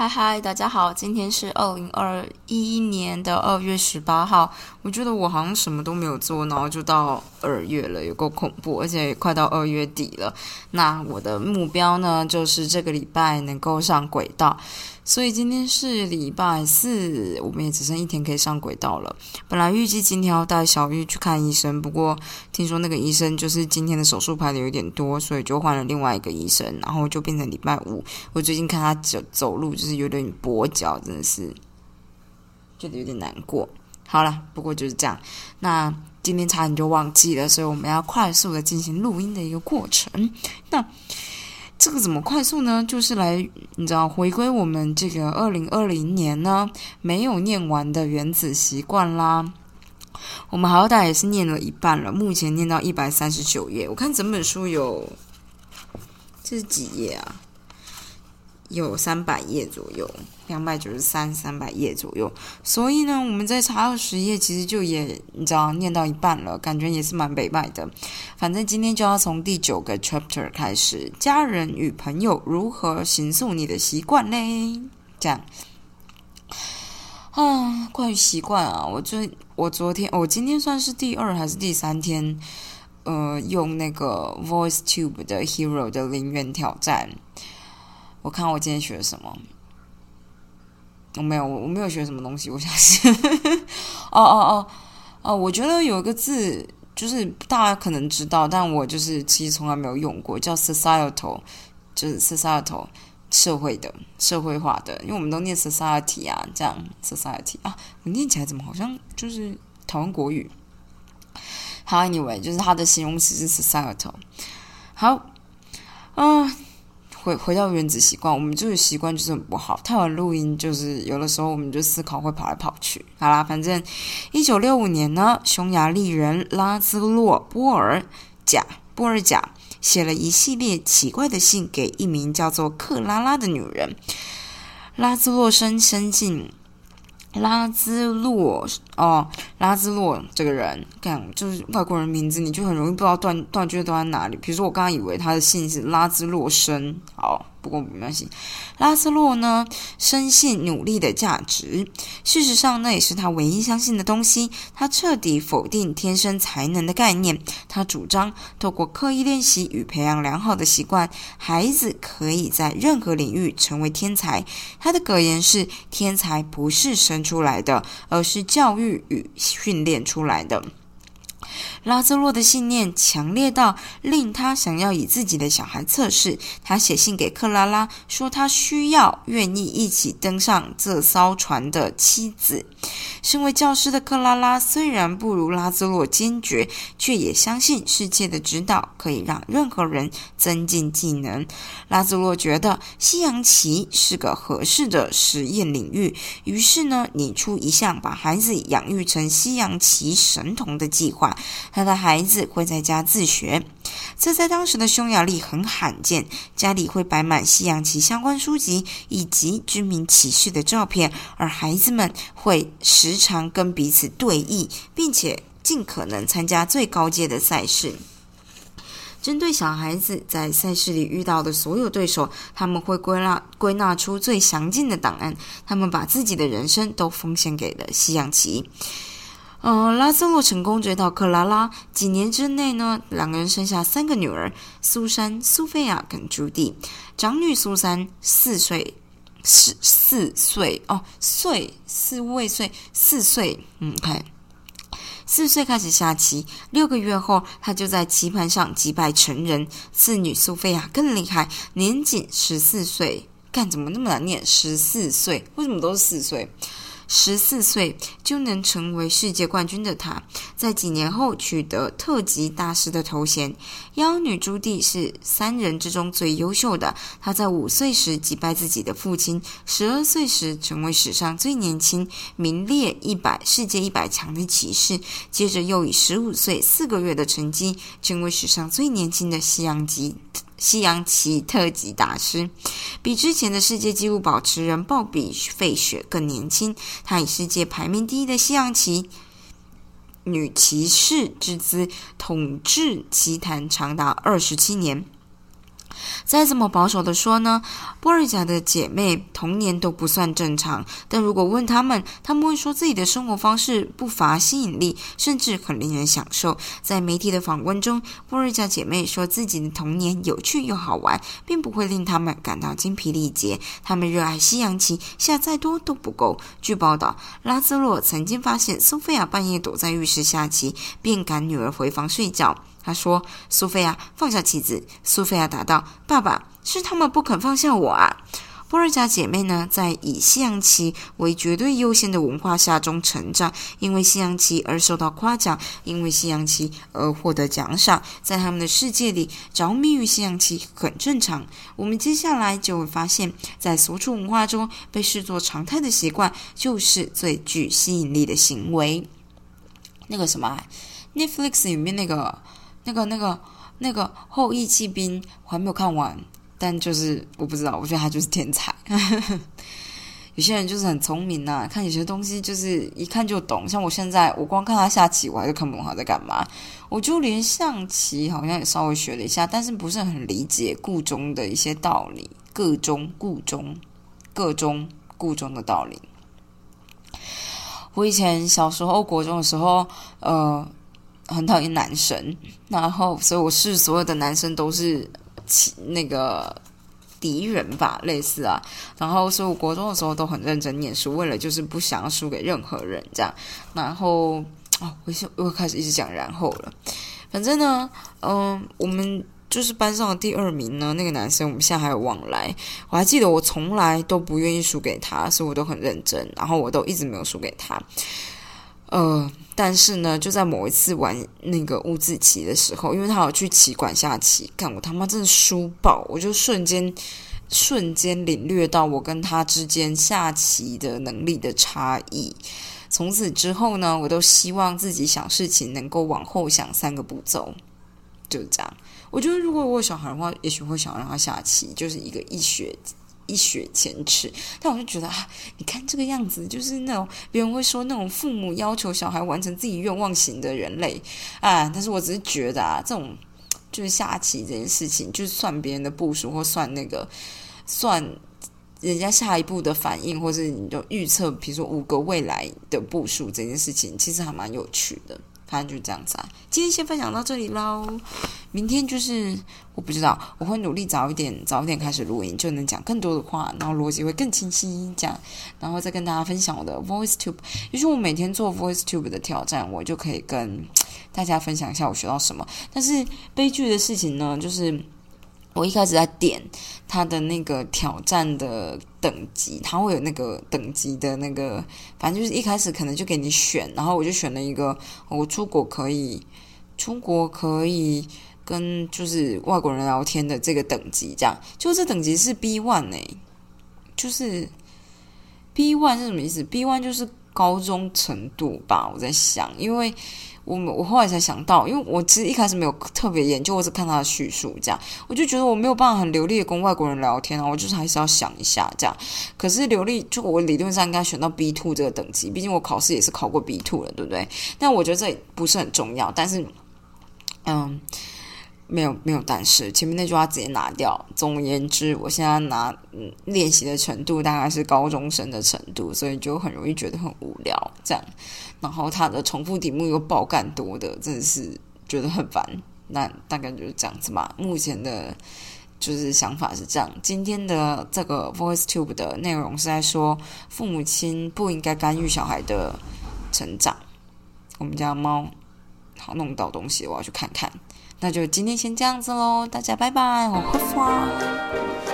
嗨嗨，大家好，今天是二零二一年的二月十八号。我觉得我好像什么都没有做，然后就到二月了，有够恐怖，而且快到二月底了。那我的目标呢，就是这个礼拜能够上轨道。所以今天是礼拜四，我们也只剩一天可以上轨道了。本来预计今天要带小玉去看医生，不过听说那个医生就是今天的手术排的有点多，所以就换了另外一个医生，然后就变成礼拜五。我最近看他走走路就是有点跛脚，真的是觉得有点难过。好了，不过就是这样。那今天差点就忘记了，所以我们要快速的进行录音的一个过程。那。这个怎么快速呢？就是来，你知道，回归我们这个二零二零年呢没有念完的原子习惯啦。我们好歹也是念了一半了，目前念到一百三十九页。我看整本书有这是几页啊？有三百页左右。两百九十三，三百页左右，所以呢，我们在查二十页，其实就也你知道念到一半了，感觉也是蛮北拜的。反正今天就要从第九个 chapter 开始，家人与朋友如何形塑你的习惯嘞？这样啊，关于习惯啊，我最我昨天我今天算是第二还是第三天，呃，用那个 Voice Tube 的 Hero 的零元挑战，我看我今天学了什么。我没有，我我没有学什么东西。我相信，哦哦哦哦，我觉得有一个字，就是大家可能知道，但我就是其实从来没有用过，叫 societal，就是 societal 社会的、社会化的，因为我们都念 society 啊，这样 society 啊，我念起来怎么好像就是台湾国语？好，anyway，就是它的形容词是 societal。好，嗯。回回到原子习惯，我们这个习惯就是很不好。太晚录音，就是有的时候我们就思考会跑来跑去。好啦，反正一九六五年呢，匈牙利人拉兹洛波尔贾波尔贾写了一系列奇怪的信给一名叫做克拉拉的女人。拉兹洛生先进。拉兹洛哦，拉兹洛这个人，干就是外国人名字，你就很容易不知道断断句断在哪里。比如说，我刚刚以为他的姓是拉兹洛生，好。不过没关系，拉斯洛呢深信努力的价值。事实上，那也是他唯一相信的东西。他彻底否定天生才能的概念。他主张，透过刻意练习与培养良好的习惯，孩子可以在任何领域成为天才。他的格言是：天才不是生出来的，而是教育与训练出来的。拉兹洛的信念强烈到令他想要以自己的小孩测试。他写信给克拉拉，说他需要愿意一起登上这艘船的妻子。身为教师的克拉拉虽然不如拉兹洛坚决，却也相信世界的指导可以让任何人增进技能。拉兹洛觉得西洋棋是个合适的实验领域，于是呢，拟出一项把孩子养育成西洋棋神童的计划。他的孩子会在家自学，这在当时的匈牙利很罕见。家里会摆满西洋棋相关书籍以及知名棋士的照片，而孩子们会时常跟彼此对弈，并且尽可能参加最高阶的赛事。针对小孩子在赛事里遇到的所有对手，他们会归纳归纳出最详尽的档案。他们把自己的人生都奉献给了西洋棋。嗯，拉兹洛成功追到克拉拉。几年之内呢，两个人生下三个女儿：苏珊、苏菲亚跟朱蒂。长女苏珊四岁，四四岁哦，岁四未岁，四岁。嗯，看，四岁开始下棋，六个月后，他就在棋盘上击败成人。次女苏菲亚更厉害，年仅十四岁。干怎么那么难念？十四岁，为什么都是四岁？十四岁就能成为世界冠军的他，在几年后取得特级大师的头衔。妖女朱棣是三人之中最优秀的。她在五岁时击败自己的父亲，十二岁时成为史上最年轻、名列一百世界一百强的骑士。接着又以十五岁四个月的成绩，成为史上最年轻的西洋级。西洋棋特级大师，比之前的世界纪录保持人鲍比费雪更年轻。他以世界排名第一的西洋棋女骑士之姿统治棋坛长达二十七年。再这么保守的说呢，波尔贾的姐妹童年都不算正常。但如果问他们，他们会说自己的生活方式不乏吸引力，甚至很令人享受。在媒体的访问中，波尔贾姐妹说自己的童年有趣又好玩，并不会令他们感到精疲力竭。他们热爱西洋棋，下再多都不够。据报道，拉兹洛曾经发现苏菲亚半夜躲在浴室下棋，便赶女儿回房睡觉。他说：“苏菲亚，放下棋子。”苏菲亚答道：“爸爸，是他们不肯放下我啊。”波尔加姐妹呢，在以西洋棋为绝对优先的文化下中成长，因为西洋棋而受到夸奖，因为西洋棋而获得奖赏。在他们的世界里，着迷于西洋棋很正常。我们接下来就会发现，在所处文化中被视作常态的习惯，就是最具吸引力的行为。那个什么，Netflix 里面那个。那个、那个、那个《后羿弃兵》我还没有看完，但就是我不知道，我觉得他就是天才。有些人就是很聪明呐，看有些东西就是一看就懂。像我现在，我光看他下棋，我还是看不懂他在干嘛。我就连象棋好像也稍微学了一下，但是不是很理解故中的一些道理，各中故中各中故中的道理。我以前小时候国中的时候，呃。很讨厌男生，然后所以我是所有的男生都是那个敌人吧，类似啊。然后所以我国中的时候都很认真念书，为了就是不想要输给任何人这样。然后哦，我又又开始一直讲然后了。反正呢，嗯，我们就是班上的第二名呢，那个男生我们现在还有往来。我还记得我从来都不愿意输给他，所以我都很认真，然后我都一直没有输给他。呃，但是呢，就在某一次玩那个五子棋的时候，因为他有去棋馆下棋，看我他妈真的输爆，我就瞬间瞬间领略到我跟他之间下棋的能力的差异。从此之后呢，我都希望自己想事情能够往后想三个步骤，就是这样。我觉得如果我有小孩的话，也许会想让他下棋，就是一个一学。一雪前耻，但我就觉得啊，你看这个样子，就是那种别人会说那种父母要求小孩完成自己愿望型的人类啊。但是我只是觉得啊，这种就是下棋这件事情，就是算别人的部署或算那个算人家下一步的反应，或是你就预测，比如说五个未来的部署这件事情，其实还蛮有趣的。反正就这样子啊，今天先分享到这里喽。明天就是我不知道，我会努力早一点，早一点开始录音，就能讲更多的话，然后逻辑会更清晰，这样，然后再跟大家分享我的 Voice Tube。就是我每天做 Voice Tube 的挑战，我就可以跟大家分享一下我学到什么。但是悲剧的事情呢，就是。我一开始在点他的那个挑战的等级，他会有那个等级的那个，反正就是一开始可能就给你选，然后我就选了一个，我出国可以，出国可以跟就是外国人聊天的这个等级，这样，就这等级是 B one 呢，就是 B one 是什么意思？B one 就是高中程度吧，我在想，因为。我我后来才想到，因为我其实一开始没有特别研究，我只看他的叙述，这样我就觉得我没有办法很流利的跟外国人聊天啊，我就是还是要想一下这样。可是流利，就我理论上应该选到 B two 这个等级，毕竟我考试也是考过 B two 了，对不对？但我觉得这不是很重要。但是，嗯。没有没有，但是前面那句话直接拿掉。总而言之，我现在拿嗯练习的程度大概是高中生的程度，所以就很容易觉得很无聊这样。然后他的重复题目又爆干多的，真的是觉得很烦。那大概就是这样子吧。目前的就是想法是这样。今天的这个 Voice Tube 的内容是在说父母亲不应该干预小孩的成长。我们家猫好弄到东西，我要去看看。那就今天先这样子喽，大家拜拜，我会刷。